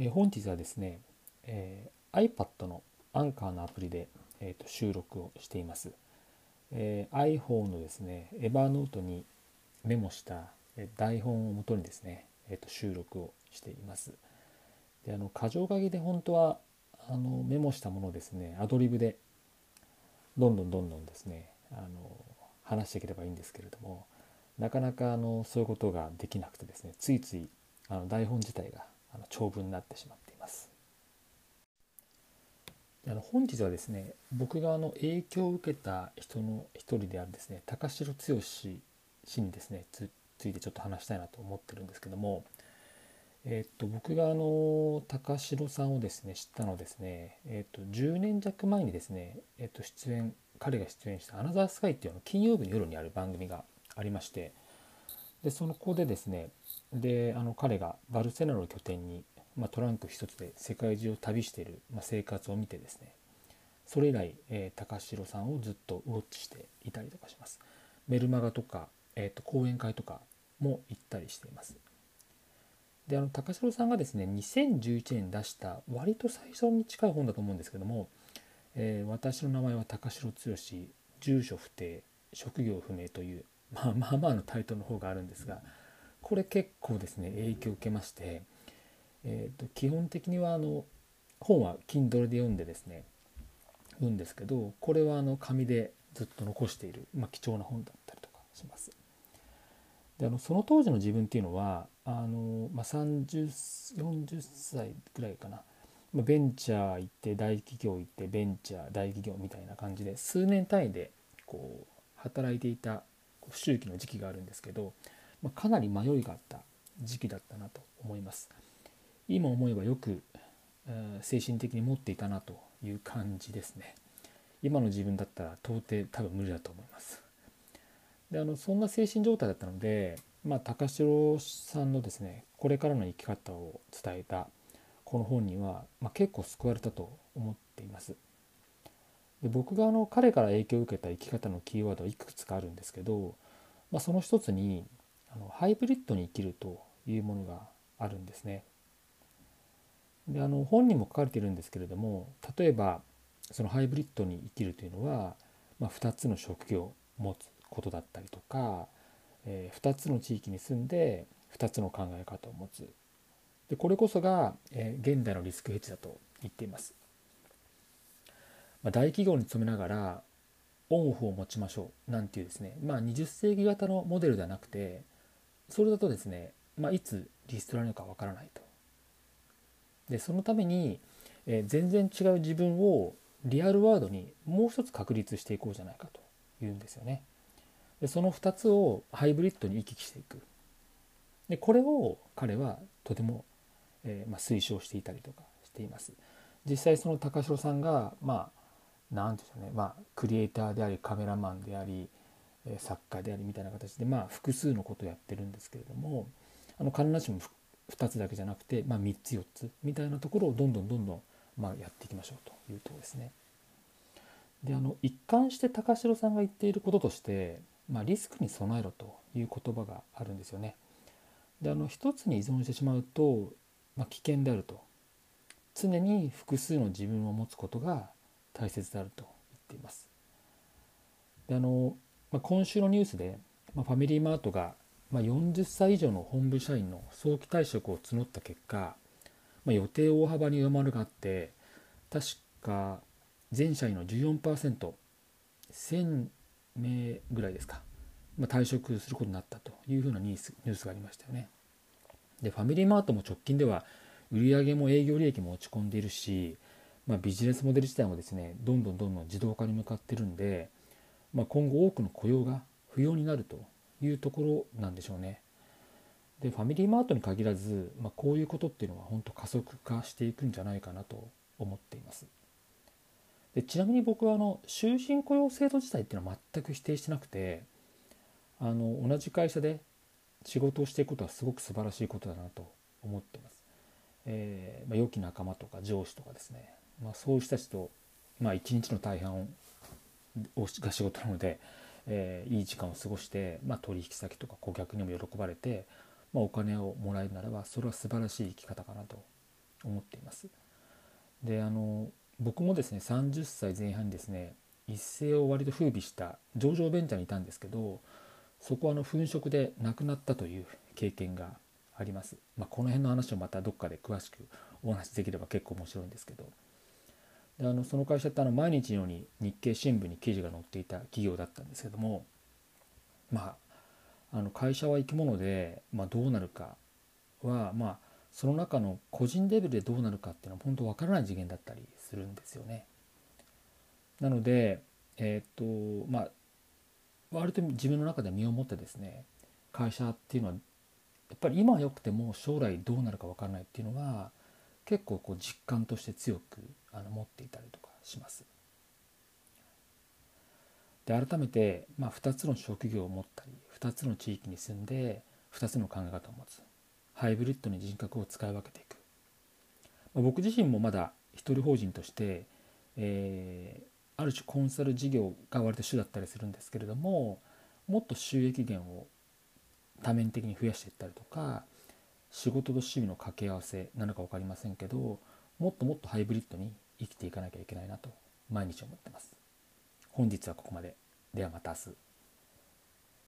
え、本日はですね、えー、iPad のアンカーのアプリで、えーと、収録をしています、えー、iPhone のですねエバーノートにメモした台本をもとにですね、えーと、収録をしています。であの箇条書きで本当はあのメモしたものをですねアドリブでどんどんどんどんですねあの話していければいいんですけれどもなかなかあのそういうことができなくてですねついついあの台本自体があの長文になってしまっています。あの本日はですね僕があの影響を受けた人の一人であるですね高城剛氏にですねついてちょっと話したいなと思ってるんですけども、えっと僕があの高城さんをですね知ったのですね、えっと10年弱前にですね、えっと出演彼が出演した「アナザースカイ」っていうの金曜日の夜にある番組がありましてでその子でですねであの彼がバルセロナを拠点に、まあ、トランク一つで世界中を旅している、まあ、生活を見てですねそれ以来、えー、高城さんをずっとウォッチしていたりとかします。メルマガとか、えーと、講演会とかも行ったりしています。であの高城さんがですね2011年出した割と最初に近い本だと思うんですけども「えー、私の名前は高城剛住所不定職業不明」というまあまあまあのタイトルの方があるんですがこれ結構ですね影響を受けまして、えー、と基本的にはあの本は Kindle で読んでですね読んですけどこれはあの紙でずっと残している、まあ、貴重な本だったりとかします。であのその当時の自分っていうのはあの、まあ、3040歳ぐらいかな、まあ、ベンチャー行って大企業行ってベンチャー大企業みたいな感じで数年単位でこう働いていた周期の時期があるんですけど、まあ、かなり迷いがあった時期だったなと思います。今思えばよく、えー、精神的に持っていたなという感じですね。今の自分だったら到底多分無理だと思います。であのそんな精神状態だったので、まあ、高城さんのですねこれからの生き方を伝えたこの本には、まあ、結構救われたと思っています。で僕があの彼から影響を受けた生き方のキーワードはいくつかあるんですけど、まあ、その一つにあのハイブリッドに生きるというものがあるんですね。であの本にも書かれているんですけれども例えばそのハイブリッドに生きるというのは、まあ、2つの職業を持つことだったりとか、えー、2つの地域に住んで2つの考え方を持つでこれこそが、えー、現代のリスクヘッジだと言っています。まあ、大企業に勤めながらオンオフを持ちましょうなんていうですね、まあ、20世紀型のモデルではなくてそれだとですね、まあ、いつリストラなるかわからないと。でそのために、えー、全然違う自分をリアルワードにもう一つ確立していこうじゃないかというんですよね。でその2つをハイブリッドに行き来していく。でこれを彼はとても、えーまあ、推奨していたりとかしています。実際その高城さんがまあ何て言うんでしょうねまあクリエイターでありカメラマンであり作家でありみたいな形でまあ複数のことをやってるんですけれどもあの必ずしも2つだけじゃなくて、まあ、3つ4つみたいなところをどんどんどんどん、まあ、やっていきましょうというところですね。であの一貫して高城さんが言っていることとして、まあ、リスクに備えろという言葉があるんですよね。であの一つに依存してしまうと、まあ、危険であると常に複数の自分を持つことが大切であると言っています。であの、まあ、今週のニュースで、まあ、ファミリーマートが、まあ、40歳以上の本部社員の早期退職を募った結果、まあ、予定を大幅に上回るがあって確か全社員の 14%1000 名ぐらいですか、まあ、退職することになったというふうなニュースニュースがありましたよね。でファミリーマートも直近では売上も営業利益も落ち込んでいるしまあ、ビジネスモデル自体もですねどんどんどんどん自動化に向かってるんで、まあ、今後多くの雇用が不要になるというところなんでしょうね。でファミリーマートに限らず、まあ、こういうことっていうのは本当加速化していくんじゃないかなと思っています。でちなみに僕はあの終身雇用制度自体っていうのは全く否定してなくてあの同じ会社で仕事をしていくことはすごく素晴らしいことだなと思ってます。えーまあ、良き仲間とか上司とかですねまあ、そういう人たちと、まあ、一日の大半をが仕事なので、えー、いい時間を過ごして、まあ、取引先とか顧客にも喜ばれて、まあ、お金をもらえるならばそれは素晴らしい生き方かなと思っています。であの僕もですね30歳前半にですね一世を割と風靡した上場ベンチャーにいたんですけどそこはあの粉飾で亡くなったという経験があります。まあ、この辺の話をまたどっかで詳しくお話しできれば結構面白いんですけどであのその会社ってあの毎日のように日経新聞に記事が載っていた企業だったんですけどもまああの会社は生き物で、まあ、どうなるかはまあその中の個人レベルでどうなるかっていうのは本当わからない次元だったりするんですよね。なのでえっ、とまあ割と自分の中で身をもってですね会社っていうのはやっぱり今は良くても将来どうなるか分からないっていうのは結構こう実感として強くあの持っていたりとかします。で改めて、まあ、2つの職業を持ったり2つの地域に住んで2つの考え方を持つハイブリッドに人格を使い分けていく、まあ、僕自身もまだ一人法人として、えー、ある種コンサル事業が割と主だったりするんですけれどももっと収益源を多面的に増やしていったりとか仕事と趣味の掛け合わせなのか分かりませんけどもっともっとハイブリッドに生きていかなきゃいけないなと毎日思ってます。本日はここまで。ではまた明日。